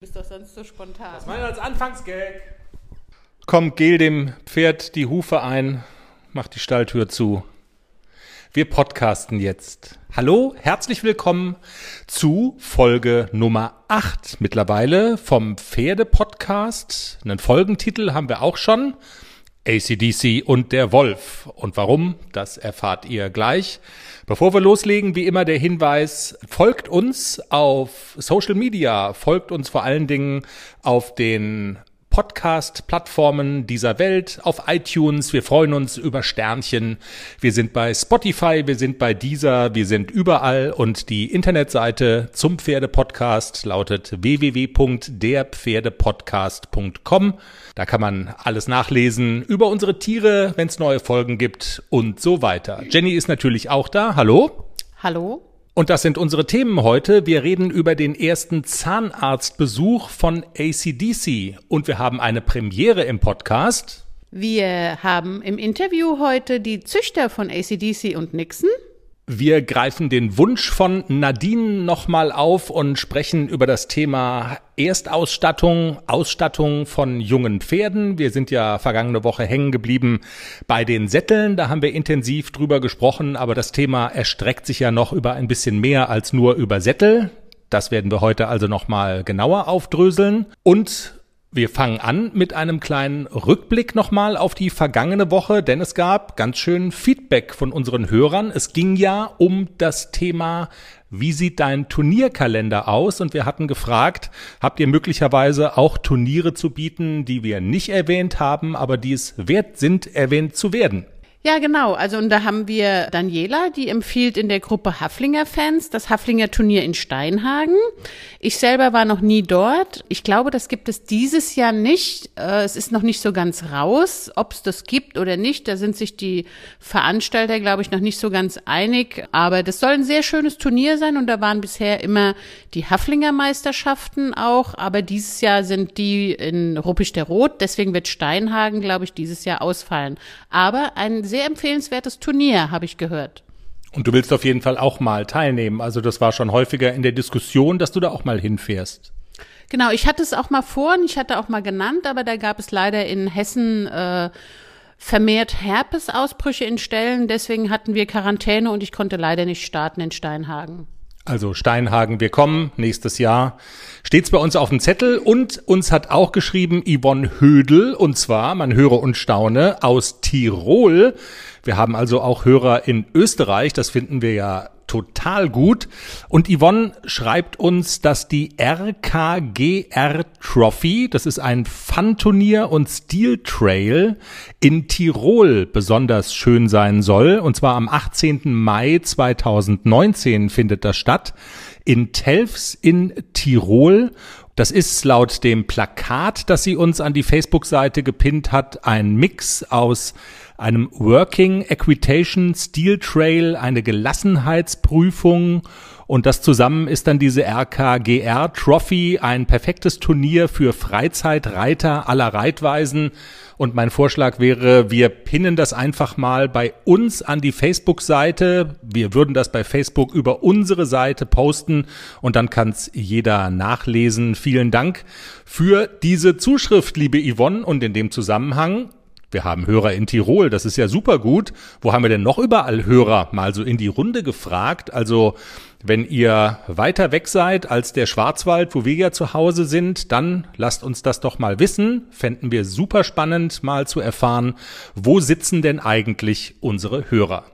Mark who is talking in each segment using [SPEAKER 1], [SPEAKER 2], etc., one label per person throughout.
[SPEAKER 1] bist doch sonst so spontan.
[SPEAKER 2] Was meinst du als Anfangsgag?
[SPEAKER 3] Komm, gel dem Pferd die Hufe ein, mach die Stalltür zu. Wir podcasten jetzt. Hallo, herzlich willkommen zu Folge Nummer 8 mittlerweile vom Pferde-Podcast. Einen Folgentitel haben wir auch schon. ACDC und der Wolf. Und warum, das erfahrt ihr gleich. Bevor wir loslegen, wie immer der Hinweis, folgt uns auf Social Media, folgt uns vor allen Dingen auf den Podcast-Plattformen dieser Welt, auf iTunes. Wir freuen uns über Sternchen. Wir sind bei Spotify, wir sind bei Deezer, wir sind überall und die Internetseite zum Pferdepodcast lautet www.derpferdepodcast.com. Da kann man alles nachlesen über unsere Tiere, wenn es neue Folgen gibt und so weiter. Jenny ist natürlich auch da. Hallo.
[SPEAKER 1] Hallo.
[SPEAKER 3] Und das sind unsere Themen heute. Wir reden über den ersten Zahnarztbesuch von ACDC und wir haben eine Premiere im Podcast.
[SPEAKER 1] Wir haben im Interview heute die Züchter von ACDC und Nixon.
[SPEAKER 3] Wir greifen den Wunsch von Nadine nochmal auf und sprechen über das Thema Erstausstattung, Ausstattung von jungen Pferden. Wir sind ja vergangene Woche hängen geblieben bei den Sätteln. Da haben wir intensiv drüber gesprochen, aber das Thema erstreckt sich ja noch über ein bisschen mehr als nur über Sättel. Das werden wir heute also nochmal genauer aufdröseln. Und wir fangen an mit einem kleinen Rückblick nochmal auf die vergangene Woche, denn es gab ganz schön Feedback von unseren Hörern. Es ging ja um das Thema, wie sieht dein Turnierkalender aus? Und wir hatten gefragt, habt ihr möglicherweise auch Turniere zu bieten, die wir nicht erwähnt haben, aber die es wert sind, erwähnt zu werden?
[SPEAKER 1] Ja, genau. Also und da haben wir Daniela, die empfiehlt in der Gruppe Haflinger Fans das Haflinger Turnier in Steinhagen. Ich selber war noch nie dort. Ich glaube, das gibt es dieses Jahr nicht. Äh, es ist noch nicht so ganz raus, ob es das gibt oder nicht. Da sind sich die Veranstalter, glaube ich, noch nicht so ganz einig. Aber das soll ein sehr schönes Turnier sein und da waren bisher immer die Haflinger Meisterschaften auch. Aber dieses Jahr sind die in Ruppisch der Rot. Deswegen wird Steinhagen, glaube ich, dieses Jahr ausfallen. Aber ein sehr empfehlenswertes Turnier, habe ich gehört.
[SPEAKER 3] Und du willst auf jeden Fall auch mal teilnehmen. Also das war schon häufiger in der Diskussion, dass du da auch mal hinfährst.
[SPEAKER 1] Genau, ich hatte es auch mal vor und ich hatte auch mal genannt, aber da gab es leider in Hessen äh, vermehrt Herpesausbrüche in Stellen. Deswegen hatten wir Quarantäne und ich konnte leider nicht starten in Steinhagen.
[SPEAKER 3] Also Steinhagen, wir kommen nächstes Jahr. Steht's bei uns auf dem Zettel und uns hat auch geschrieben Yvonne Hödel und zwar, man höre und staune, aus Tirol. Wir haben also auch Hörer in Österreich, das finden wir ja total gut. Und Yvonne schreibt uns, dass die RKGR Trophy, das ist ein Fun-Turnier und Steel Trail in Tirol besonders schön sein soll. Und zwar am 18. Mai 2019 findet das statt in Telfs in Tirol. Das ist laut dem Plakat, das sie uns an die Facebook-Seite gepinnt hat, ein Mix aus einem Working Equitation Steel Trail, eine Gelassenheitsprüfung und das zusammen ist dann diese RKGR Trophy, ein perfektes Turnier für Freizeitreiter aller Reitweisen. Und mein Vorschlag wäre, wir pinnen das einfach mal bei uns an die Facebook-Seite. Wir würden das bei Facebook über unsere Seite posten und dann kann es jeder nachlesen. Vielen Dank für diese Zuschrift, liebe Yvonne. Und in dem Zusammenhang wir haben Hörer in Tirol, das ist ja super gut. Wo haben wir denn noch überall Hörer? Mal so in die Runde gefragt. Also, wenn ihr weiter weg seid als der Schwarzwald, wo wir ja zu Hause sind, dann lasst uns das doch mal wissen. Fänden wir super spannend, mal zu erfahren, wo sitzen denn eigentlich unsere Hörer?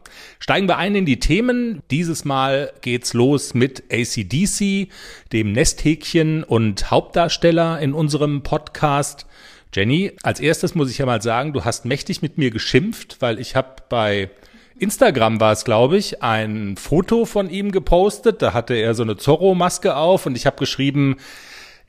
[SPEAKER 3] Steigen wir ein in die Themen. Dieses Mal geht's los mit ACDC, dem Nesthäkchen und Hauptdarsteller in unserem Podcast. Jenny, als erstes muss ich ja mal sagen, du hast mächtig mit mir geschimpft, weil ich habe bei Instagram war es, glaube ich, ein Foto von ihm gepostet. Da hatte er so eine Zorro-Maske auf und ich habe geschrieben,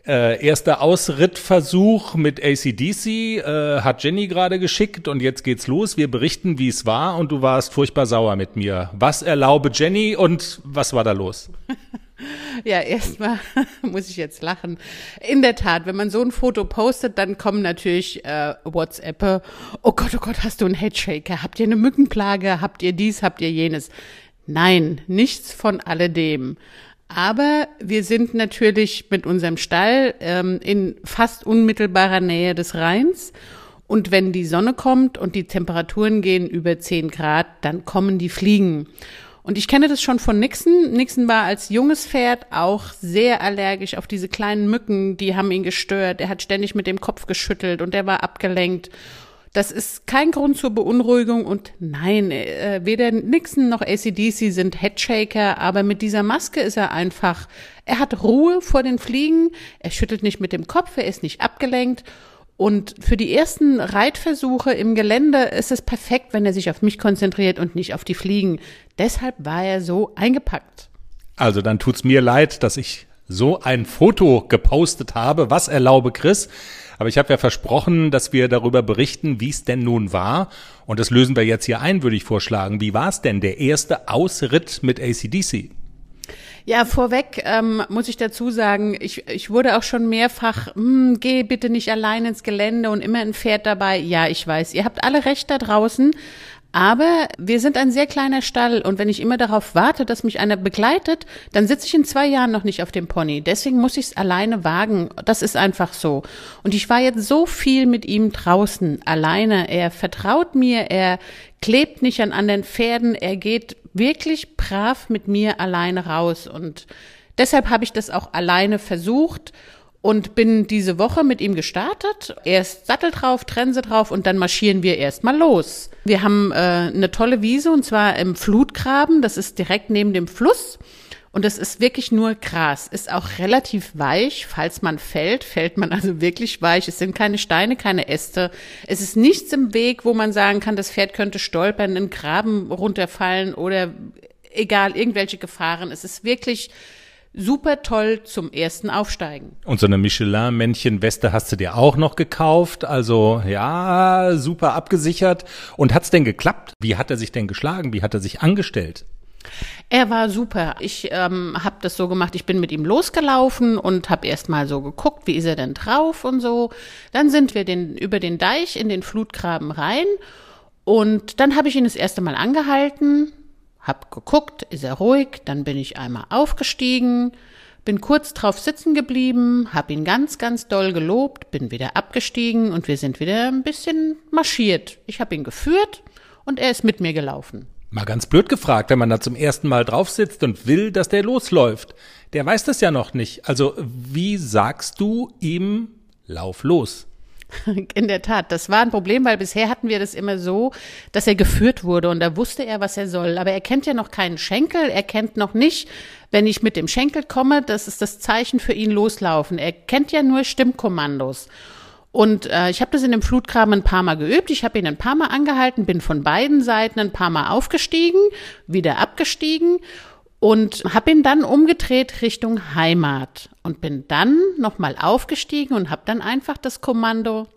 [SPEAKER 3] äh, erster Ausrittversuch mit ACDC äh, hat Jenny gerade geschickt und jetzt geht's los. Wir berichten, wie es war und du warst furchtbar sauer mit mir. Was erlaube Jenny und was war da los?
[SPEAKER 1] Ja, erstmal muss ich jetzt lachen. In der Tat, wenn man so ein Foto postet, dann kommen natürlich äh, WhatsApp. Oh Gott, oh Gott, hast du einen Headshaker? Habt ihr eine Mückenplage? Habt ihr dies? Habt ihr jenes? Nein, nichts von alledem. Aber wir sind natürlich mit unserem Stall ähm, in fast unmittelbarer Nähe des Rheins. Und wenn die Sonne kommt und die Temperaturen gehen über 10 Grad, dann kommen die Fliegen. Und ich kenne das schon von Nixon. Nixon war als junges Pferd auch sehr allergisch auf diese kleinen Mücken, die haben ihn gestört. Er hat ständig mit dem Kopf geschüttelt und er war abgelenkt. Das ist kein Grund zur Beunruhigung und nein, äh, weder Nixon noch ACDC sind Headshaker, aber mit dieser Maske ist er einfach, er hat Ruhe vor den Fliegen, er schüttelt nicht mit dem Kopf, er ist nicht abgelenkt und für die ersten Reitversuche im Gelände ist es perfekt, wenn er sich auf mich konzentriert und nicht auf die Fliegen. Deshalb war er so eingepackt.
[SPEAKER 3] Also dann tut's mir leid, dass ich so ein Foto gepostet habe. Was erlaube Chris? Aber ich habe ja versprochen, dass wir darüber berichten, wie es denn nun war. Und das lösen wir jetzt hier ein, würde ich vorschlagen. Wie war es denn, der erste Ausritt mit ACDC?
[SPEAKER 1] Ja, vorweg ähm, muss ich dazu sagen, ich, ich wurde auch schon mehrfach, hm, geh bitte nicht allein ins Gelände und immer ein Pferd dabei. Ja, ich weiß, ihr habt alle recht da draußen, aber wir sind ein sehr kleiner Stall und wenn ich immer darauf warte, dass mich einer begleitet, dann sitze ich in zwei Jahren noch nicht auf dem Pony. Deswegen muss ich es alleine wagen. Das ist einfach so. Und ich war jetzt so viel mit ihm draußen, alleine. Er vertraut mir, er klebt nicht an anderen Pferden, er geht wirklich brav mit mir alleine raus. Und deshalb habe ich das auch alleine versucht und bin diese Woche mit ihm gestartet. Erst Sattel drauf, Trense drauf und dann marschieren wir erstmal los. Wir haben äh, eine tolle Wiese und zwar im Flutgraben. Das ist direkt neben dem Fluss. Und es ist wirklich nur Gras. Ist auch relativ weich. Falls man fällt, fällt man also wirklich weich. Es sind keine Steine, keine Äste. Es ist nichts im Weg, wo man sagen kann, das Pferd könnte stolpern, in den Graben runterfallen oder egal, irgendwelche Gefahren. Es ist wirklich super toll zum ersten Aufsteigen.
[SPEAKER 3] Und so eine Michelin-Männchen-Weste hast du dir auch noch gekauft. Also ja, super abgesichert. Und hat's denn geklappt? Wie hat er sich denn geschlagen? Wie hat er sich angestellt?
[SPEAKER 1] Er war super. Ich ähm, habe das so gemacht, ich bin mit ihm losgelaufen und habe erst mal so geguckt, wie ist er denn drauf und so. Dann sind wir den, über den Deich in den Flutgraben rein und dann habe ich ihn das erste Mal angehalten, hab geguckt, ist er ruhig, dann bin ich einmal aufgestiegen, bin kurz drauf sitzen geblieben, hab ihn ganz, ganz doll gelobt, bin wieder abgestiegen und wir sind wieder ein bisschen marschiert. Ich habe ihn geführt und er ist mit mir gelaufen.
[SPEAKER 3] Mal ganz blöd gefragt, wenn man da zum ersten Mal drauf sitzt und will, dass der losläuft. Der weiß das ja noch nicht. Also, wie sagst du ihm, lauf los?
[SPEAKER 1] In der Tat, das war ein Problem, weil bisher hatten wir das immer so, dass er geführt wurde und da wusste er, was er soll. Aber er kennt ja noch keinen Schenkel, er kennt noch nicht, wenn ich mit dem Schenkel komme, das ist das Zeichen für ihn loslaufen. Er kennt ja nur Stimmkommandos. Und äh, ich habe das in dem Flutgraben ein paar Mal geübt. Ich habe ihn ein paar Mal angehalten, bin von beiden Seiten ein paar Mal aufgestiegen, wieder abgestiegen und habe ihn dann umgedreht Richtung Heimat und bin dann nochmal aufgestiegen und habe dann einfach das Kommando,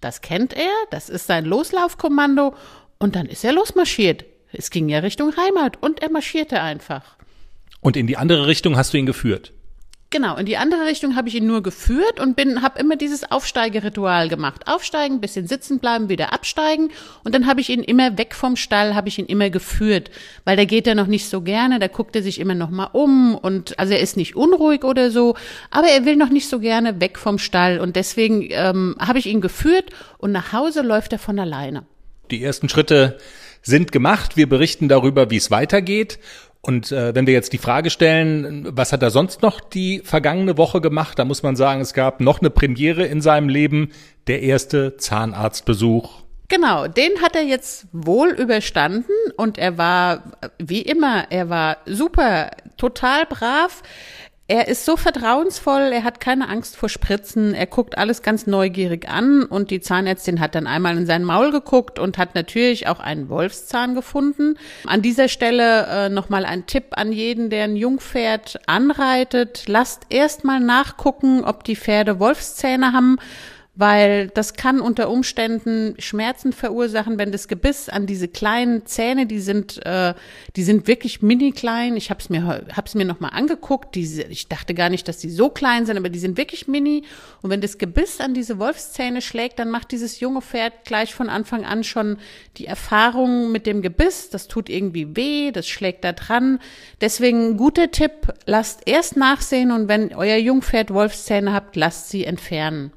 [SPEAKER 1] das kennt er, das ist sein Loslaufkommando und dann ist er losmarschiert. Es ging ja Richtung Heimat und er marschierte einfach.
[SPEAKER 3] Und in die andere Richtung hast du ihn geführt?
[SPEAKER 1] Genau, in die andere Richtung habe ich ihn nur geführt und bin habe immer dieses Aufsteigeritual gemacht. Aufsteigen, bisschen sitzen bleiben, wieder absteigen und dann habe ich ihn immer weg vom Stall, habe ich ihn immer geführt, weil da geht er noch nicht so gerne, da guckt er sich immer noch mal um und also er ist nicht unruhig oder so, aber er will noch nicht so gerne weg vom Stall und deswegen ähm, habe ich ihn geführt und nach Hause läuft er von alleine.
[SPEAKER 3] Die ersten Schritte sind gemacht. Wir berichten darüber, wie es weitergeht. Und äh, wenn wir jetzt die Frage stellen, was hat er sonst noch die vergangene Woche gemacht, da muss man sagen, es gab noch eine Premiere in seinem Leben, der erste Zahnarztbesuch.
[SPEAKER 1] Genau, den hat er jetzt wohl überstanden und er war, wie immer, er war super, total brav. Er ist so vertrauensvoll, er hat keine Angst vor Spritzen, er guckt alles ganz neugierig an und die Zahnärztin hat dann einmal in sein Maul geguckt und hat natürlich auch einen Wolfszahn gefunden. An dieser Stelle äh, nochmal ein Tipp an jeden, der ein Jungpferd anreitet. Lasst erstmal nachgucken, ob die Pferde Wolfszähne haben, weil das kann unter Umständen Schmerzen verursachen, wenn das Gebiss an diese kleinen Zähne, die sind, äh, die sind wirklich mini klein. Ich habe es mir, hab's mir nochmal angeguckt. Diese, ich dachte gar nicht, dass die so klein sind, aber die sind wirklich mini. Und wenn das Gebiss an diese Wolfszähne schlägt, dann macht dieses junge Pferd gleich von Anfang an schon die Erfahrung mit dem Gebiss. Das tut irgendwie weh, das schlägt da dran. Deswegen guter Tipp, lasst erst nachsehen und wenn euer Jungpferd Wolfszähne habt, lasst sie entfernen.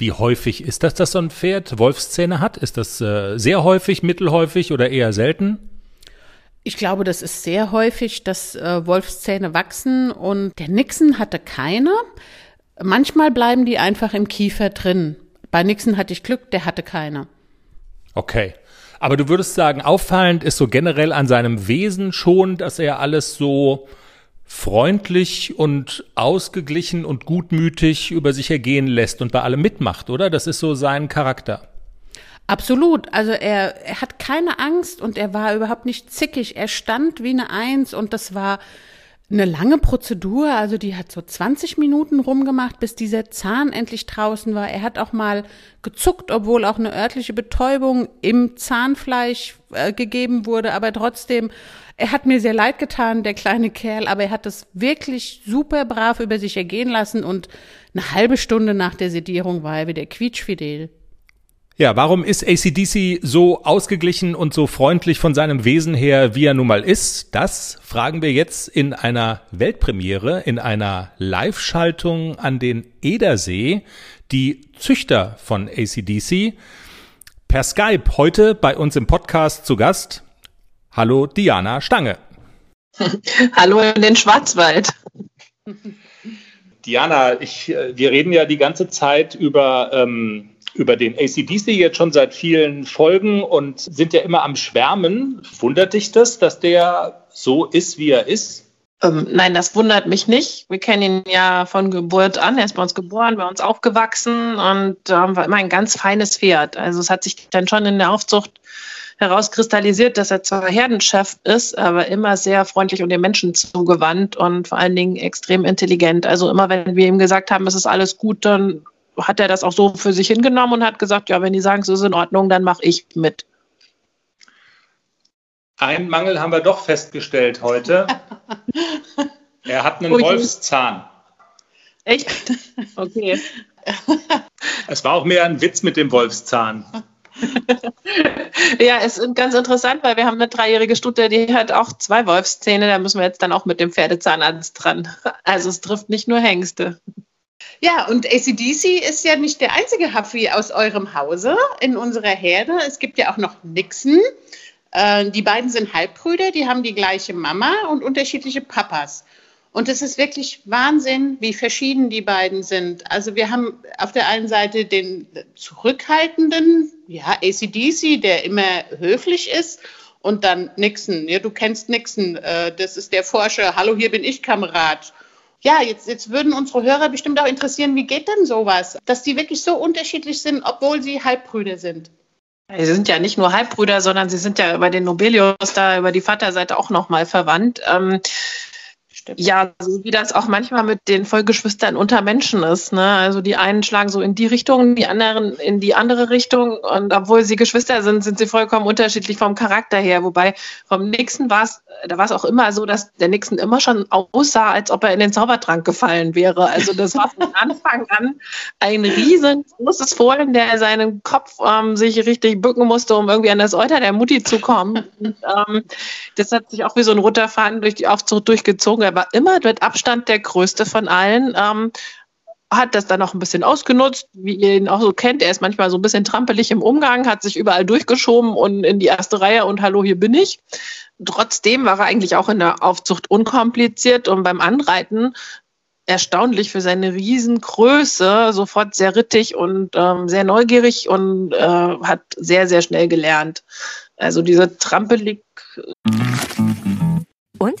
[SPEAKER 3] Wie häufig ist das, dass so ein Pferd Wolfszähne hat? Ist das äh, sehr häufig, mittelhäufig oder eher selten?
[SPEAKER 1] Ich glaube, das ist sehr häufig, dass äh, Wolfszähne wachsen und der Nixon hatte keine. Manchmal bleiben die einfach im Kiefer drin. Bei Nixon hatte ich Glück, der hatte keine.
[SPEAKER 3] Okay. Aber du würdest sagen, auffallend ist so generell an seinem Wesen schon, dass er alles so freundlich und ausgeglichen und gutmütig über sich ergehen lässt und bei allem mitmacht, oder? Das ist so sein Charakter.
[SPEAKER 1] Absolut. Also er, er hat keine Angst und er war überhaupt nicht zickig. Er stand wie eine Eins und das war eine lange Prozedur. Also die hat so 20 Minuten rumgemacht, bis dieser Zahn endlich draußen war. Er hat auch mal gezuckt, obwohl auch eine örtliche Betäubung im Zahnfleisch äh, gegeben wurde. Aber trotzdem er hat mir sehr leid getan, der kleine Kerl, aber er hat es wirklich super brav über sich ergehen lassen und eine halbe Stunde nach der Sedierung war er wieder quietschfidel.
[SPEAKER 3] Ja, warum ist ACDC so ausgeglichen und so freundlich von seinem Wesen her, wie er nun mal ist? Das fragen wir jetzt in einer Weltpremiere, in einer Live-Schaltung an den Edersee. Die Züchter von ACDC per Skype heute bei uns im Podcast zu Gast Hallo Diana Stange.
[SPEAKER 2] Hallo in den Schwarzwald.
[SPEAKER 3] Diana, ich, äh, wir reden ja die ganze Zeit über, ähm, über den ACDC jetzt schon seit vielen Folgen und sind ja immer am Schwärmen. Wundert dich das, dass der so ist, wie er ist?
[SPEAKER 2] Ähm, nein, das wundert mich nicht. Wir kennen ihn ja von Geburt an. Er ist bei uns geboren, bei uns aufgewachsen und ähm, war immer ein ganz feines Pferd. Also es hat sich dann schon in der Aufzucht herauskristallisiert, dass er zwar Herdenchef ist, aber immer sehr freundlich und den Menschen zugewandt und vor allen Dingen extrem intelligent. Also immer, wenn wir ihm gesagt haben, es ist alles gut, dann hat er das auch so für sich hingenommen und hat gesagt, ja, wenn die sagen, es ist in Ordnung, dann mache ich mit.
[SPEAKER 3] Ein Mangel haben wir doch festgestellt heute. er hat einen Ui. Wolfszahn.
[SPEAKER 2] Echt? Okay.
[SPEAKER 3] Es war auch mehr ein Witz mit dem Wolfszahn.
[SPEAKER 2] ja, es ist ganz interessant, weil wir haben eine dreijährige Stute, die hat auch zwei Wolfszähne. Da müssen wir jetzt dann auch mit dem Pferdezahnarzt dran. Also es trifft nicht nur Hengste.
[SPEAKER 1] Ja, und ACDC ist ja nicht der einzige Huffy aus eurem Hause in unserer Herde. Es gibt ja auch noch Nixon. Äh, die beiden sind Halbbrüder, die haben die gleiche Mama und unterschiedliche Papas. Und es ist wirklich Wahnsinn, wie verschieden die beiden sind. Also wir haben auf der einen Seite den zurückhaltenden, ja, ACDC, der immer höflich ist. Und dann Nixon, ja, du kennst Nixon, äh, das ist der Forscher, hallo, hier bin ich, Kamerad. Ja, jetzt, jetzt würden unsere Hörer bestimmt auch interessieren, wie geht denn sowas? Dass die wirklich so unterschiedlich sind, obwohl sie Halbbrüder sind.
[SPEAKER 2] Sie sind ja nicht nur Halbbrüder, sondern sie sind ja über den Nobelius da, über die Vaterseite auch nochmal verwandt. Ähm, Stimmt. Ja, so wie das auch manchmal mit den Vollgeschwistern unter Menschen ist. Ne? Also die einen schlagen so in die Richtung, die anderen in die andere Richtung. Und obwohl sie Geschwister sind, sind sie vollkommen unterschiedlich vom Charakter her. Wobei vom Nixon war es, da war es auch immer so, dass der Nixon immer schon aussah, als ob er in den Zaubertrank gefallen wäre. Also das war von Anfang an ein riesengroßes Fohlen, der seinen Kopf ähm, sich richtig bücken musste, um irgendwie an das Euter der Mutti zu kommen. Und, ähm, das hat sich auch wie so ein roter Faden durch die Aufzucht durchgezogen er war immer mit Abstand der größte von allen. Ähm, hat das dann auch ein bisschen ausgenutzt, wie ihr ihn auch so kennt. Er ist manchmal so ein bisschen trampelig im Umgang, hat sich überall durchgeschoben und in die erste Reihe und hallo, hier bin ich. Trotzdem war er eigentlich auch in der Aufzucht unkompliziert und beim Anreiten erstaunlich für seine Riesengröße, sofort sehr rittig und ähm, sehr neugierig und äh, hat sehr, sehr schnell gelernt. Also diese trampelig.
[SPEAKER 4] Und?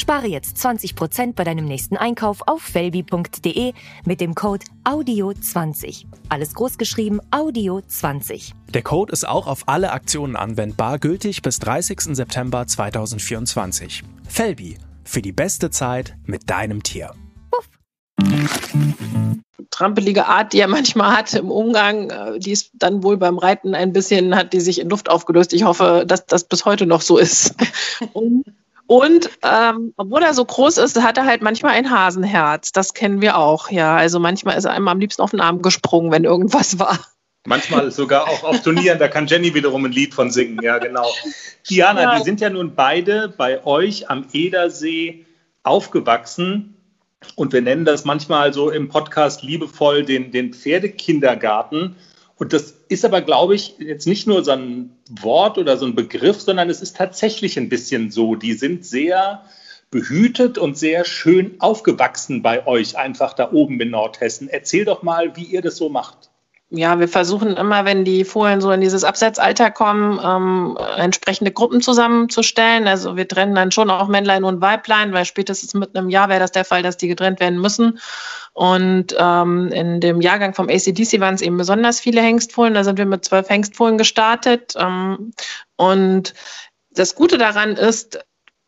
[SPEAKER 4] Spare jetzt 20% bei deinem nächsten Einkauf auf felbi.de mit dem Code AUDIO20. Alles großgeschrieben AUDIO20.
[SPEAKER 5] Der Code ist auch auf alle Aktionen anwendbar, gültig bis 30. September 2024. Felbi, für die beste Zeit mit deinem Tier. Puff.
[SPEAKER 2] Trampelige Art, die er manchmal hat im Umgang, äh, die ist dann wohl beim Reiten ein bisschen, hat die sich in Luft aufgelöst. Ich hoffe, dass das bis heute noch so ist. Und und ähm, obwohl er so groß ist, hat er halt manchmal ein Hasenherz. Das kennen wir auch, ja. Also manchmal ist er einem am liebsten auf den Arm gesprungen, wenn irgendwas war.
[SPEAKER 3] Manchmal sogar auch auf Turnieren, da kann Jenny wiederum ein Lied von singen, ja genau. Diana, ja. die sind ja nun beide bei euch am Edersee aufgewachsen und wir nennen das manchmal so im Podcast liebevoll den, den Pferdekindergarten. Und das ist aber, glaube ich, jetzt nicht nur so ein Wort oder so ein Begriff, sondern es ist tatsächlich ein bisschen so. Die sind sehr behütet und sehr schön aufgewachsen bei euch, einfach da oben in Nordhessen. Erzähl doch mal, wie ihr das so macht.
[SPEAKER 2] Ja, wir versuchen immer, wenn die Fohlen so in dieses Absetzalter kommen, ähm, entsprechende Gruppen zusammenzustellen. Also wir trennen dann schon auch Männlein und Weiblein, weil spätestens mit einem Jahr wäre das der Fall, dass die getrennt werden müssen. Und ähm, in dem Jahrgang vom ACDC waren es eben besonders viele Hengstfohlen. Da sind wir mit zwölf Hengstfohlen gestartet. Ähm, und das Gute daran ist,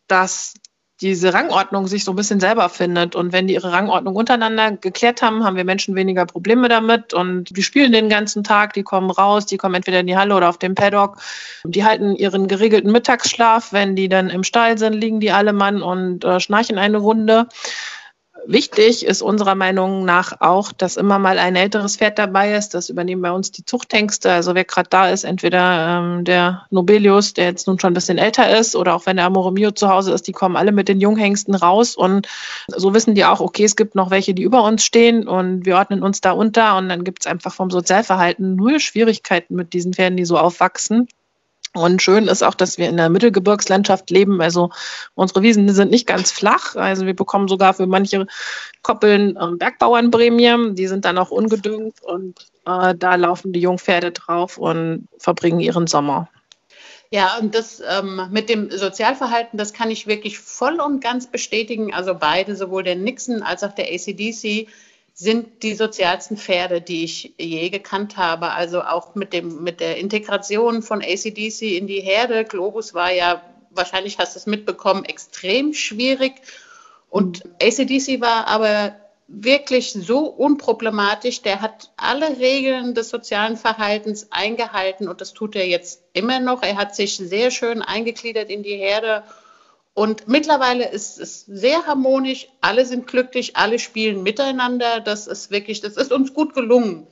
[SPEAKER 2] dass diese Rangordnung sich so ein bisschen selber findet. Und wenn die ihre Rangordnung untereinander geklärt haben, haben wir Menschen weniger Probleme damit. Und die spielen den ganzen Tag, die kommen raus, die kommen entweder in die Halle oder auf den Paddock. Die halten ihren geregelten Mittagsschlaf. Wenn die dann im Stall sind, liegen die alle Mann und äh, schnarchen eine Runde. Wichtig ist unserer Meinung nach auch, dass immer mal ein älteres Pferd dabei ist. Das übernehmen bei uns die Zuchthengste. Also wer gerade da ist, entweder ähm, der Nobelius, der jetzt nun schon ein bisschen älter ist, oder auch wenn der Amore Mio zu Hause ist, die kommen alle mit den Junghengsten raus. Und so wissen die auch, okay, es gibt noch welche, die über uns stehen und wir ordnen uns da unter. Und dann gibt es einfach vom Sozialverhalten null Schwierigkeiten mit diesen Pferden, die so aufwachsen. Und schön ist auch, dass wir in der Mittelgebirgslandschaft leben. Also unsere Wiesen sind nicht ganz flach. Also wir bekommen sogar für manche Koppeln äh, Bergbauernprämien. Die sind dann auch ungedüngt und äh, da laufen die Jungpferde drauf und verbringen ihren Sommer.
[SPEAKER 1] Ja, und das ähm, mit dem Sozialverhalten, das kann ich wirklich voll und ganz bestätigen. Also beide, sowohl der Nixon als auch der ACDC, sind die sozialsten Pferde, die ich je gekannt habe. Also auch mit, dem, mit der Integration von ACDC in die Herde. Globus war ja, wahrscheinlich hast du es mitbekommen, extrem schwierig. Und ACDC war aber wirklich so unproblematisch. Der hat alle Regeln des sozialen Verhaltens eingehalten und das tut er jetzt immer noch. Er hat sich sehr schön eingegliedert in die Herde und mittlerweile ist es sehr harmonisch, alle sind glücklich, alle spielen miteinander. Das ist wirklich, das ist uns gut gelungen.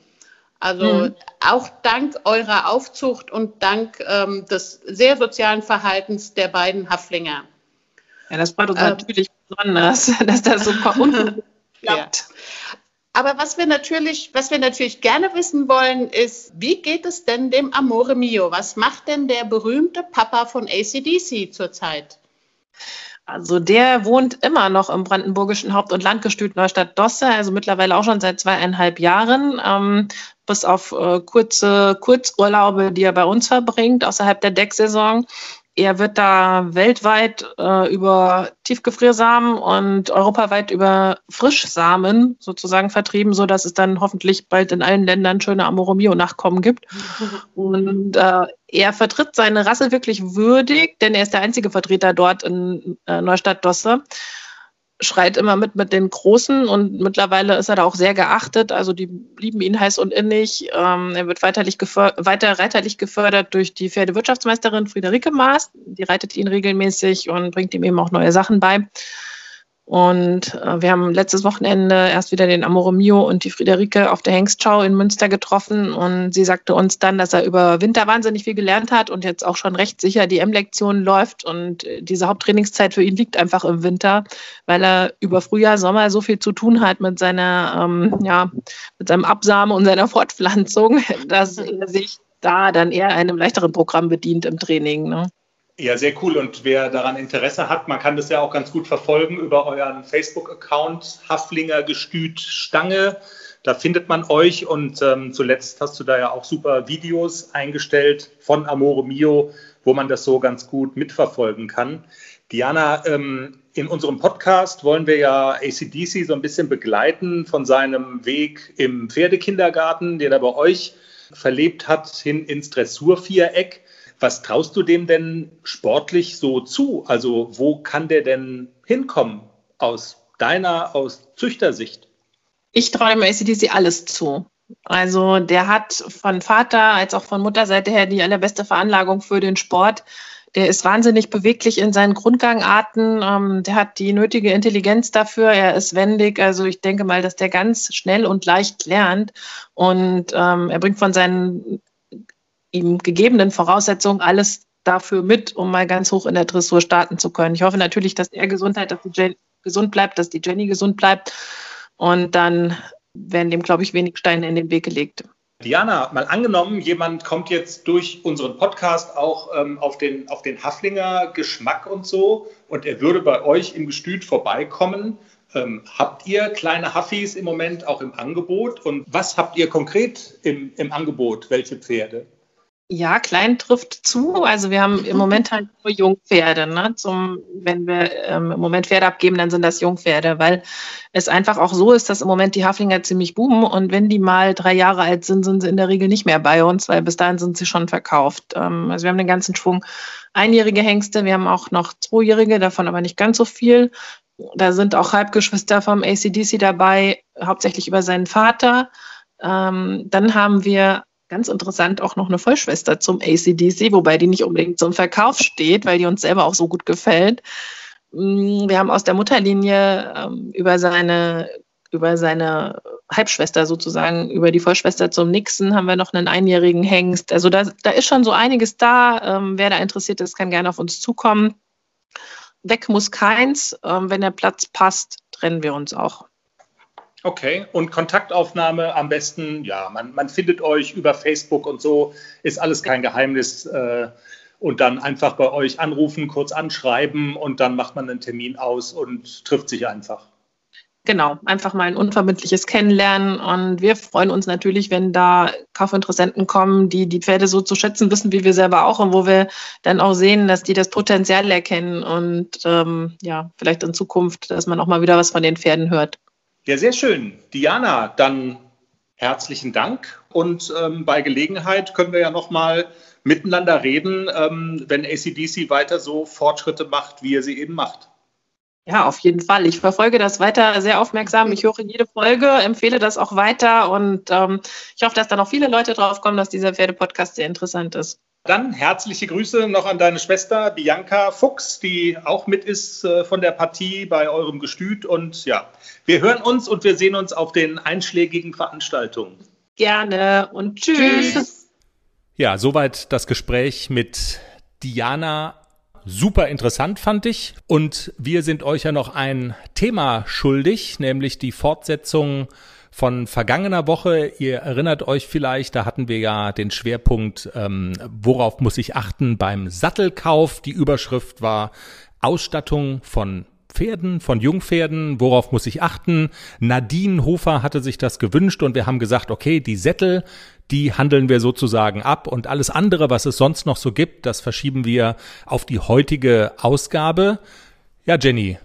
[SPEAKER 1] Also mhm. auch dank eurer Aufzucht und dank ähm, des sehr sozialen Verhaltens der beiden Haflinger.
[SPEAKER 2] Ja, das freut uns ähm, natürlich besonders, dass das so klappt. Ja.
[SPEAKER 1] Aber was wir natürlich, was wir natürlich gerne wissen wollen, ist, wie geht es denn dem Amore Mio? Was macht denn der berühmte Papa von ACDC zurzeit?
[SPEAKER 2] Also der wohnt immer noch im brandenburgischen Haupt- und Landgestüt Neustadt-Dosse, also mittlerweile auch schon seit zweieinhalb Jahren, ähm, bis auf äh, kurze Kurzurlaube, die er bei uns verbringt, außerhalb der Decksaison. Er wird da weltweit äh, über Tiefgefriersamen und europaweit über Frischsamen sozusagen vertrieben, so dass es dann hoffentlich bald in allen Ländern schöne Amoromio-Nachkommen gibt. Und äh, er vertritt seine Rasse wirklich würdig, denn er ist der einzige Vertreter dort in äh, Neustadt-Dosse schreit immer mit mit den Großen und mittlerweile ist er da auch sehr geachtet. Also die lieben ihn heiß und innig. Ähm, er wird weiterlich weiter reiterlich gefördert durch die Pferdewirtschaftsmeisterin Friederike Maas. Die reitet ihn regelmäßig und bringt ihm eben auch neue Sachen bei. Und äh, wir haben letztes Wochenende erst wieder den Amore Mio und die Friederike auf der Hengstschau in Münster getroffen. Und sie sagte uns dann, dass er über Winter wahnsinnig viel gelernt hat und jetzt auch schon recht sicher die M-Lektion läuft. Und äh, diese Haupttrainingszeit für ihn liegt einfach im Winter, weil er über Frühjahr, Sommer so viel zu tun hat mit seiner, ähm, ja, mit seinem Absamen und seiner Fortpflanzung, dass er sich da dann eher einem leichteren Programm bedient im Training. Ne?
[SPEAKER 3] Ja, sehr cool. Und wer daran Interesse hat, man kann das ja auch ganz gut verfolgen über euren Facebook-Account Haflinger Gestüt Stange. Da findet man euch und ähm, zuletzt hast du da ja auch super Videos eingestellt von Amore Mio, wo man das so ganz gut mitverfolgen kann. Diana, ähm, in unserem Podcast wollen wir ja ACDC so ein bisschen begleiten von seinem Weg im Pferdekindergarten, den er bei euch verlebt hat, hin ins Dressurviereck. Was traust du dem denn sportlich so zu? Also wo kann der denn hinkommen aus deiner, aus Züchtersicht?
[SPEAKER 2] Ich traue dem ACDC alles zu. Also der hat von Vater als auch von Mutterseite her die allerbeste Veranlagung für den Sport. Der ist wahnsinnig beweglich in seinen Grundgangarten. Ähm, der hat die nötige Intelligenz dafür. Er ist wendig. Also ich denke mal, dass der ganz schnell und leicht lernt. Und ähm, er bringt von seinen ihm gegebenen Voraussetzungen alles dafür mit, um mal ganz hoch in der Dressur starten zu können. Ich hoffe natürlich, dass er Gesundheit, dass die Jenny gesund bleibt, dass die Jenny gesund bleibt. Und dann werden dem, glaube ich, wenig Steine in den Weg gelegt.
[SPEAKER 3] Diana, mal angenommen, jemand kommt jetzt durch unseren Podcast auch ähm, auf, den, auf den Haflinger Geschmack und so und er würde bei euch im Gestüt vorbeikommen. Ähm, habt ihr kleine Huffis im Moment auch im Angebot und was habt ihr konkret im, im Angebot? Welche Pferde?
[SPEAKER 2] Ja, klein trifft zu. Also wir haben im Moment halt nur Jungpferde. Ne? Zum, wenn wir ähm, im Moment Pferde abgeben, dann sind das Jungpferde, weil es einfach auch so ist, dass im Moment die Haflinger ziemlich boomen und wenn die mal drei Jahre alt sind, sind sie in der Regel nicht mehr bei uns, weil bis dahin sind sie schon verkauft. Ähm, also wir haben den ganzen Schwung einjährige Hengste, wir haben auch noch zweijährige, davon aber nicht ganz so viel. Da sind auch Halbgeschwister vom ACDC dabei, hauptsächlich über seinen Vater. Ähm, dann haben wir ganz interessant auch noch eine Vollschwester zum ACDC, wobei die nicht unbedingt zum Verkauf steht, weil die uns selber auch so gut gefällt. Mm, wir haben aus der Mutterlinie ähm, über seine über seine Halbschwester sozusagen, über die Vollschwester zum Nixon haben wir noch einen einjährigen Hengst. Also da, da ist schon so einiges da. Ähm, wer da interessiert ist, kann gerne auf uns zukommen. Weg muss keins. Ähm, wenn der Platz passt, trennen wir uns auch.
[SPEAKER 3] Okay, und Kontaktaufnahme am besten, ja, man, man findet euch über Facebook und so, ist alles kein Geheimnis. Äh, und dann einfach bei euch anrufen, kurz anschreiben und dann macht man einen Termin aus und trifft sich einfach.
[SPEAKER 2] Genau, einfach mal ein unverbindliches Kennenlernen. Und wir freuen uns natürlich, wenn da Kaufinteressenten kommen, die die Pferde so zu schätzen wissen, wie wir selber auch, und wo wir dann auch sehen, dass die das Potenzial erkennen und ähm, ja, vielleicht in Zukunft, dass man auch mal wieder was von den Pferden hört.
[SPEAKER 3] Ja, sehr schön. Diana, dann herzlichen Dank. Und ähm, bei Gelegenheit können wir ja nochmal miteinander reden, ähm, wenn ACDC weiter so Fortschritte macht, wie er sie eben macht.
[SPEAKER 2] Ja, auf jeden Fall. Ich verfolge das weiter sehr aufmerksam. Ich höre jede Folge, empfehle das auch weiter und ähm, ich hoffe, dass da noch viele Leute drauf kommen, dass dieser Pferdepodcast sehr interessant ist.
[SPEAKER 3] Dann herzliche Grüße noch an deine Schwester Bianca Fuchs, die auch mit ist äh, von der Partie bei eurem Gestüt. Und ja, wir hören uns und wir sehen uns auf den einschlägigen Veranstaltungen.
[SPEAKER 2] Gerne und tschüss. tschüss.
[SPEAKER 3] Ja, soweit das Gespräch mit Diana. Super interessant fand ich. Und wir sind euch ja noch ein Thema schuldig, nämlich die Fortsetzung von vergangener Woche. Ihr erinnert euch vielleicht, da hatten wir ja den Schwerpunkt, ähm, worauf muss ich achten beim Sattelkauf. Die Überschrift war Ausstattung von Pferden, von Jungpferden, worauf muss ich achten? Nadine Hofer hatte sich das gewünscht und wir haben gesagt, okay, die Sättel, die handeln wir sozusagen ab und alles andere, was es sonst noch so gibt, das verschieben wir auf die heutige Ausgabe. Ja, Jenny,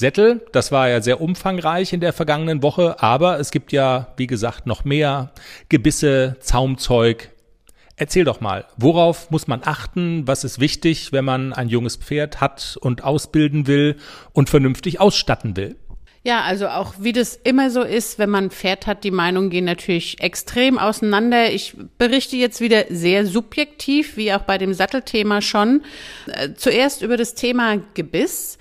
[SPEAKER 3] Sättel, das war ja sehr umfangreich in der vergangenen Woche, aber es gibt ja, wie gesagt, noch mehr Gebisse, Zaumzeug. Erzähl doch mal, worauf muss man achten? Was ist wichtig, wenn man ein junges Pferd hat und ausbilden will und vernünftig ausstatten will?
[SPEAKER 1] Ja, also auch wie das immer so ist, wenn man ein Pferd hat, die Meinungen gehen natürlich extrem auseinander. Ich berichte jetzt wieder sehr subjektiv, wie auch bei dem Sattelthema schon. Äh, zuerst über das Thema Gebiss.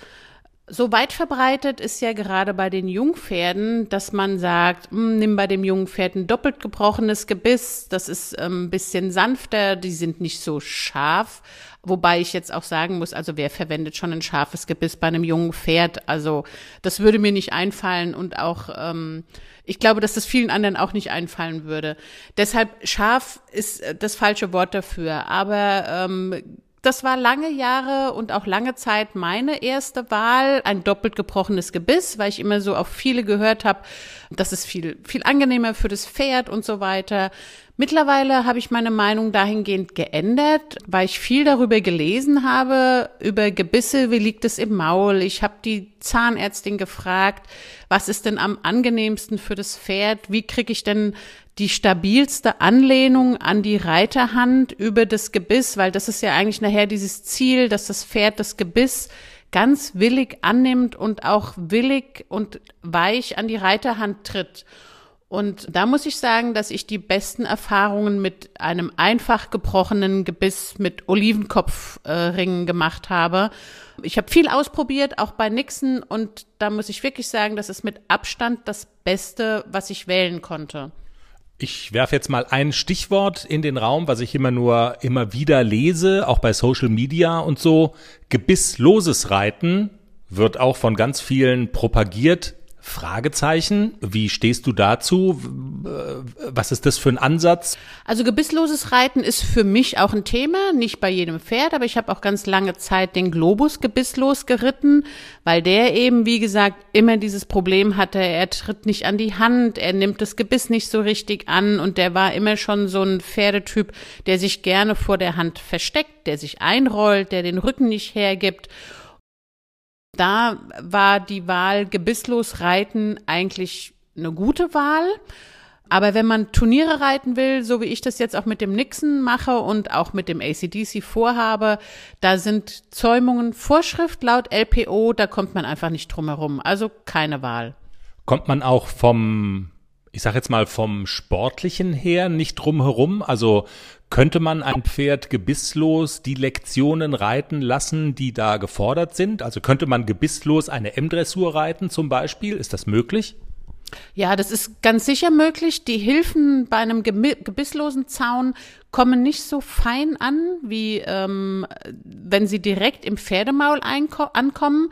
[SPEAKER 1] So weit verbreitet ist ja gerade bei den Jungpferden, dass man sagt, hm, nimm bei dem jungen Pferd ein doppelt gebrochenes Gebiss, das ist ähm, ein bisschen sanfter, die sind nicht so scharf. Wobei ich jetzt auch sagen muss, also wer verwendet schon ein scharfes Gebiss bei einem jungen Pferd? Also das würde mir nicht einfallen und auch ähm, ich glaube, dass das vielen anderen auch nicht einfallen würde. Deshalb scharf ist äh, das falsche Wort dafür. Aber ähm, das war lange Jahre und auch lange Zeit meine erste Wahl, ein doppelt gebrochenes Gebiss, weil ich immer so auf viele gehört habe, das ist viel, viel angenehmer für das Pferd und so weiter. Mittlerweile habe ich meine Meinung dahingehend geändert, weil ich viel darüber gelesen habe, über Gebisse, wie liegt es im Maul. Ich habe die Zahnärztin gefragt, was ist denn am angenehmsten für das Pferd? Wie kriege ich denn die stabilste Anlehnung an die Reiterhand über das Gebiss? Weil das ist ja eigentlich nachher dieses Ziel, dass das Pferd das Gebiss ganz willig annimmt und auch willig und weich an die Reiterhand tritt. Und da muss ich sagen, dass ich die besten Erfahrungen mit einem einfach gebrochenen Gebiss mit Olivenkopfringen äh, gemacht habe. Ich habe viel ausprobiert, auch bei Nixon, und da muss ich wirklich sagen, das ist mit Abstand das Beste, was ich wählen konnte.
[SPEAKER 3] Ich werfe jetzt mal ein Stichwort in den Raum, was ich immer nur immer wieder lese, auch bei Social Media und so. Gebissloses Reiten wird auch von ganz vielen propagiert. Fragezeichen. Wie stehst du dazu? Was ist das für ein Ansatz?
[SPEAKER 1] Also gebissloses Reiten ist für mich auch ein Thema, nicht bei jedem Pferd, aber ich habe auch ganz lange Zeit den Globus gebisslos geritten, weil der eben, wie gesagt, immer dieses Problem hatte, er tritt nicht an die Hand, er nimmt das Gebiss nicht so richtig an und der war immer schon so ein Pferdetyp, der sich gerne vor der Hand versteckt, der sich einrollt, der den Rücken nicht hergibt. Da war die Wahl gebisslos reiten eigentlich eine gute Wahl. Aber wenn man Turniere reiten will, so wie ich das jetzt auch mit dem Nixon mache und auch mit dem ACDC vorhabe, da sind Zäumungen Vorschrift laut LPO, da kommt man einfach nicht drum herum. Also keine Wahl.
[SPEAKER 3] Kommt man auch vom, ich sag jetzt mal vom Sportlichen her nicht drum herum? Also könnte man ein Pferd gebisslos die Lektionen reiten lassen, die da gefordert sind? Also könnte man gebisslos eine M-Dressur reiten zum Beispiel? Ist das möglich?
[SPEAKER 1] Ja, das ist ganz sicher möglich. Die Hilfen bei einem gebisslosen Zaun kommen nicht so fein an, wie ähm, wenn sie direkt im Pferdemaul ankommen.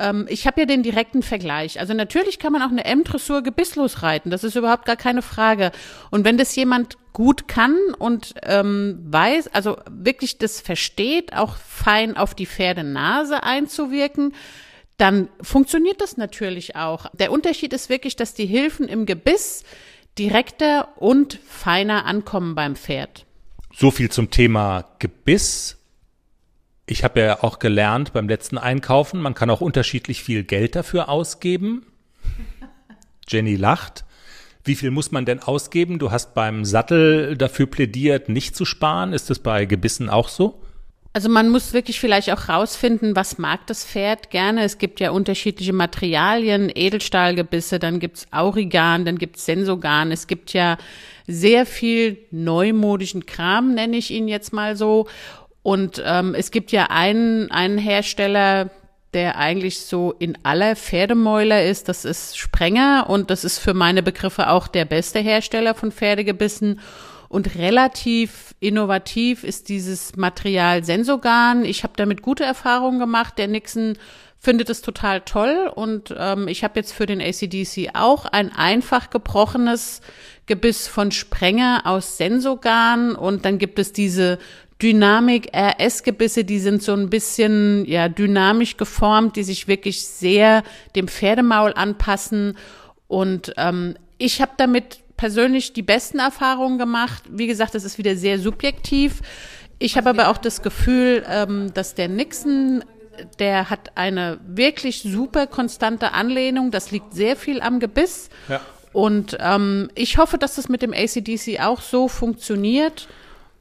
[SPEAKER 1] Ähm, ich habe ja den direkten Vergleich. Also natürlich kann man auch eine M-Dressur gebisslos reiten. Das ist überhaupt gar keine Frage. Und wenn das jemand gut kann und ähm, weiß, also wirklich das versteht, auch fein auf die Pferdenase einzuwirken, dann funktioniert das natürlich auch. Der Unterschied ist wirklich, dass die Hilfen im Gebiss direkter und feiner ankommen beim Pferd.
[SPEAKER 3] So viel zum Thema Gebiss. Ich habe ja auch gelernt beim letzten Einkaufen, man kann auch unterschiedlich viel Geld dafür ausgeben. Jenny lacht. Wie viel muss man denn ausgeben? Du hast beim Sattel dafür plädiert, nicht zu sparen. Ist das bei Gebissen auch so?
[SPEAKER 1] Also man muss wirklich vielleicht auch rausfinden, was mag das Pferd gerne. Es gibt ja unterschiedliche Materialien, Edelstahlgebisse, dann gibt's Aurigan, dann gibt's Sensogan. Es gibt ja sehr viel neumodischen Kram, nenne ich ihn jetzt mal so. Und ähm, es gibt ja einen, einen Hersteller, der eigentlich so in aller Pferdemäuler ist, das ist Sprenger und das ist für meine Begriffe auch der beste Hersteller von Pferdegebissen. Und relativ innovativ ist dieses Material Sensogan. Ich habe damit gute Erfahrungen gemacht. Der Nixon findet es total toll und ähm, ich habe jetzt für den ACDC auch ein einfach gebrochenes Gebiss von Sprenger aus Sensogan und dann gibt es diese Dynamik RS-Gebisse, die sind so ein bisschen ja dynamisch geformt, die sich wirklich sehr dem Pferdemaul anpassen. Und ähm, ich habe damit persönlich die besten Erfahrungen gemacht. Wie gesagt, das ist wieder sehr subjektiv. Ich habe aber auch das Gefühl, ähm, dass der Nixon der hat eine wirklich super konstante Anlehnung. Das liegt sehr viel am Gebiss. Ja. Und ähm, ich hoffe, dass das mit dem ACDC auch so funktioniert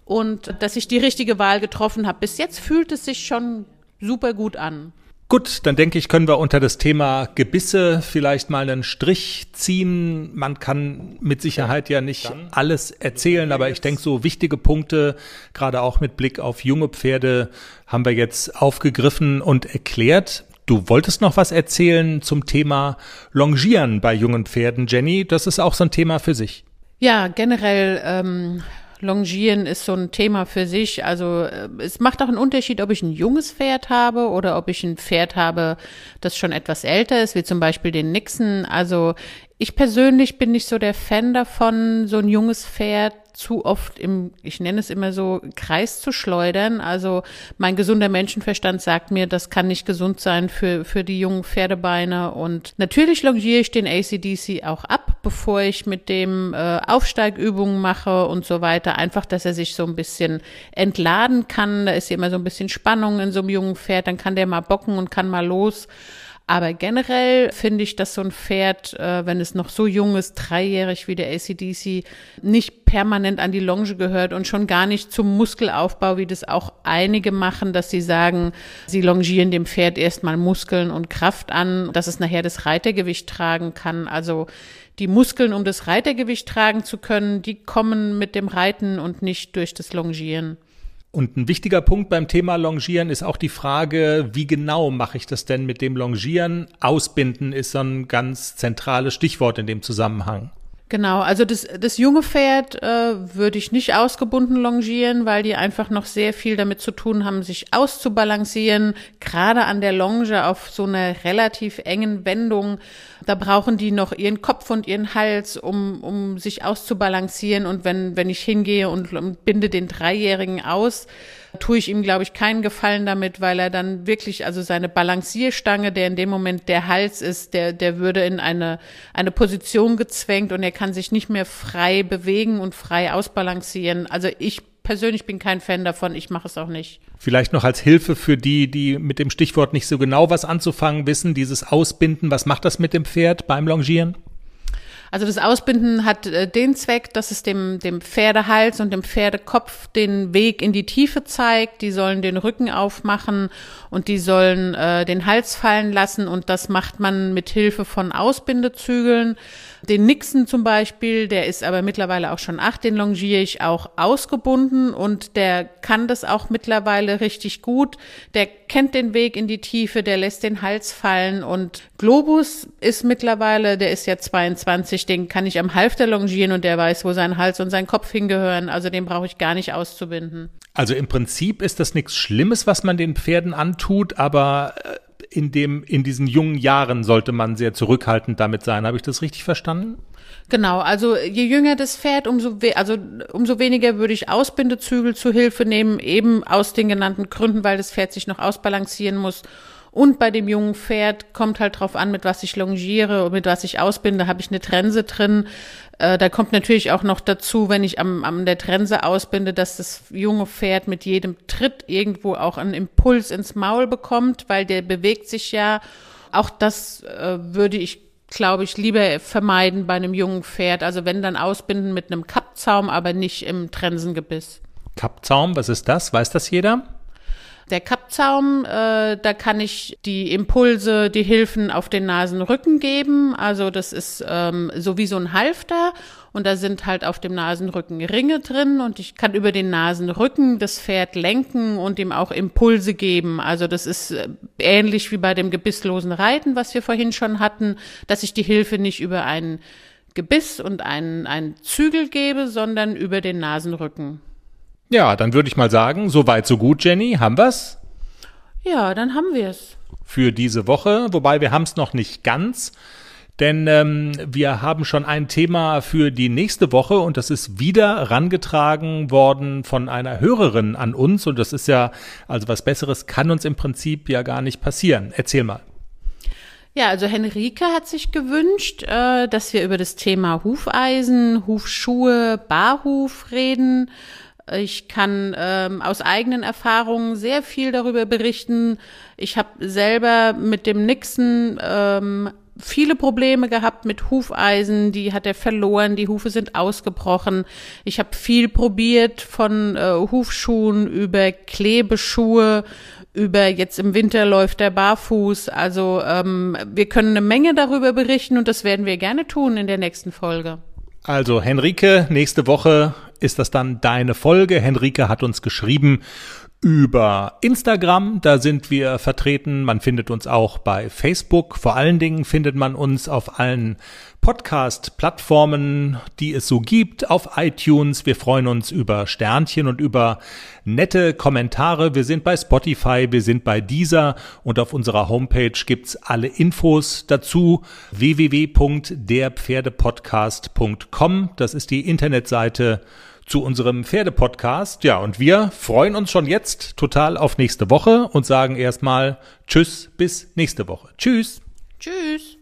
[SPEAKER 1] und dass ich die richtige Wahl getroffen habe. Bis jetzt fühlt es sich schon super gut an.
[SPEAKER 3] Gut, dann denke ich, können wir unter das Thema Gebisse vielleicht mal einen Strich ziehen. Man kann mit Sicherheit ja nicht alles erzählen, aber ich denke, so wichtige Punkte, gerade auch mit Blick auf junge Pferde, haben wir jetzt aufgegriffen und erklärt. Du wolltest noch was erzählen zum Thema Longieren bei jungen Pferden, Jenny. Das ist auch so ein Thema für sich.
[SPEAKER 1] Ja, generell ähm, Longieren ist so ein Thema für sich. Also äh, es macht auch einen Unterschied, ob ich ein junges Pferd habe oder ob ich ein Pferd habe, das schon etwas älter ist, wie zum Beispiel den Nixon. Also ich persönlich bin nicht so der Fan davon, so ein junges Pferd zu oft im, ich nenne es immer so, Kreis zu schleudern. Also mein gesunder Menschenverstand sagt mir, das kann nicht gesund sein für, für die jungen Pferdebeine. Und natürlich longiere ich den ACDC auch ab, bevor ich mit dem äh, Aufsteigübungen mache und so weiter. Einfach, dass er sich so ein bisschen entladen kann. Da ist ja immer so ein bisschen Spannung in so einem jungen Pferd. Dann kann der mal bocken und kann mal los. Aber generell finde ich, dass so ein Pferd, äh, wenn es noch so jung ist, dreijährig wie der ACDC, nicht permanent an die Longe gehört und schon gar nicht zum Muskelaufbau, wie das auch einige machen, dass sie sagen, sie longieren dem Pferd erstmal Muskeln und Kraft an, dass es nachher das Reitergewicht tragen kann. Also die Muskeln, um das Reitergewicht tragen zu können, die kommen mit dem Reiten und nicht durch das Longieren.
[SPEAKER 3] Und ein wichtiger Punkt beim Thema Longieren ist auch die Frage, wie genau mache ich das denn mit dem Longieren? Ausbinden ist so ein ganz zentrales Stichwort in dem Zusammenhang.
[SPEAKER 1] Genau, also das, das junge Pferd äh, würde ich nicht ausgebunden longieren, weil die einfach noch sehr viel damit zu tun haben, sich auszubalancieren. Gerade an der Longe auf so einer relativ engen Wendung, da brauchen die noch ihren Kopf und ihren Hals, um, um sich auszubalancieren. Und wenn, wenn ich hingehe und, und binde den Dreijährigen aus, tue ich ihm, glaube ich, keinen Gefallen damit, weil er dann wirklich, also seine Balancierstange, der in dem Moment der Hals ist, der, der würde in eine, eine Position gezwängt und er kann sich nicht mehr frei bewegen und frei ausbalancieren. Also ich persönlich bin kein Fan davon, ich mache es auch nicht.
[SPEAKER 3] Vielleicht noch als Hilfe für die, die mit dem Stichwort nicht so genau was anzufangen wissen, dieses Ausbinden, was macht das mit dem Pferd beim Longieren?
[SPEAKER 1] Also das Ausbinden hat äh, den Zweck, dass es dem, dem Pferdehals und dem Pferdekopf den Weg in die Tiefe zeigt. Die sollen den Rücken aufmachen und die sollen äh, den Hals fallen lassen und das macht man mit Hilfe von Ausbindezügeln. Den Nixon zum Beispiel, der ist aber mittlerweile auch schon acht, den longiere ich auch ausgebunden und der kann das auch mittlerweile richtig gut. Der kennt den Weg in die Tiefe, der lässt den Hals fallen und Globus ist mittlerweile, der ist ja 22, den kann ich am Halfter longieren und der weiß, wo sein Hals und sein Kopf hingehören. Also den brauche ich gar nicht auszubinden.
[SPEAKER 3] Also im Prinzip ist das nichts Schlimmes, was man den Pferden antut, aber äh, in dem, in diesen jungen Jahren sollte man sehr zurückhaltend damit sein. Habe ich das richtig verstanden?
[SPEAKER 1] Genau, also je jünger das Pferd, umso, we also umso weniger würde ich Ausbindezügel zu Hilfe nehmen, eben aus den genannten Gründen, weil das Pferd sich noch ausbalancieren muss. Und bei dem jungen Pferd kommt halt drauf an, mit was ich longiere und mit was ich ausbinde, habe ich eine Trense drin. Äh, da kommt natürlich auch noch dazu, wenn ich am, am der Trense ausbinde, dass das junge Pferd mit jedem Tritt irgendwo auch einen Impuls ins Maul bekommt, weil der bewegt sich ja. Auch das äh, würde ich glaube ich, lieber vermeiden bei einem jungen Pferd. Also wenn dann ausbinden mit einem Kappzaum, aber nicht im Trensengebiss.
[SPEAKER 3] Kappzaum, was ist das? Weiß das jeder?
[SPEAKER 1] Der Kappzaum, äh, da kann ich die Impulse, die Hilfen auf den Nasenrücken geben. Also das ist ähm, so wie so ein Halfter und da sind halt auf dem Nasenrücken Ringe drin und ich kann über den Nasenrücken das Pferd lenken und ihm auch Impulse geben. Also das ist äh, ähnlich wie bei dem gebisslosen Reiten, was wir vorhin schon hatten, dass ich die Hilfe nicht über einen Gebiss und einen, einen Zügel gebe, sondern über den Nasenrücken.
[SPEAKER 3] Ja, dann würde ich mal sagen, so weit, so gut, Jenny. Haben wir's?
[SPEAKER 1] Ja, dann haben wir's.
[SPEAKER 3] Für diese Woche, wobei wir haben's noch nicht ganz. Denn ähm, wir haben schon ein Thema für die nächste Woche und das ist wieder rangetragen worden von einer Hörerin an uns. Und das ist ja, also was Besseres kann uns im Prinzip ja gar nicht passieren. Erzähl mal.
[SPEAKER 1] Ja, also Henrike hat sich gewünscht, äh, dass wir über das Thema Hufeisen, Hufschuhe, Barhuf reden. Ich kann ähm, aus eigenen Erfahrungen sehr viel darüber berichten. Ich habe selber mit dem Nixon ähm, viele Probleme gehabt mit Hufeisen, die hat er verloren, die Hufe sind ausgebrochen. Ich habe viel probiert von äh, Hufschuhen über Klebeschuhe, über jetzt im Winter läuft der barfuß. Also ähm, wir können eine Menge darüber berichten und das werden wir gerne tun in der nächsten Folge.
[SPEAKER 3] Also Henrike, nächste Woche ist das dann deine Folge. Henrike hat uns geschrieben über Instagram, da sind wir vertreten. Man findet uns auch bei Facebook. Vor allen Dingen findet man uns auf allen Podcast-Plattformen, die es so gibt, auf iTunes. Wir freuen uns über Sternchen und über nette Kommentare. Wir sind bei Spotify, wir sind bei Deezer und auf unserer Homepage gibt's alle Infos dazu. www.derpferdepodcast.com. Das ist die Internetseite zu unserem Pferdepodcast. Ja, und wir freuen uns schon jetzt total auf nächste Woche und sagen erstmal Tschüss bis nächste Woche. Tschüss.
[SPEAKER 1] Tschüss.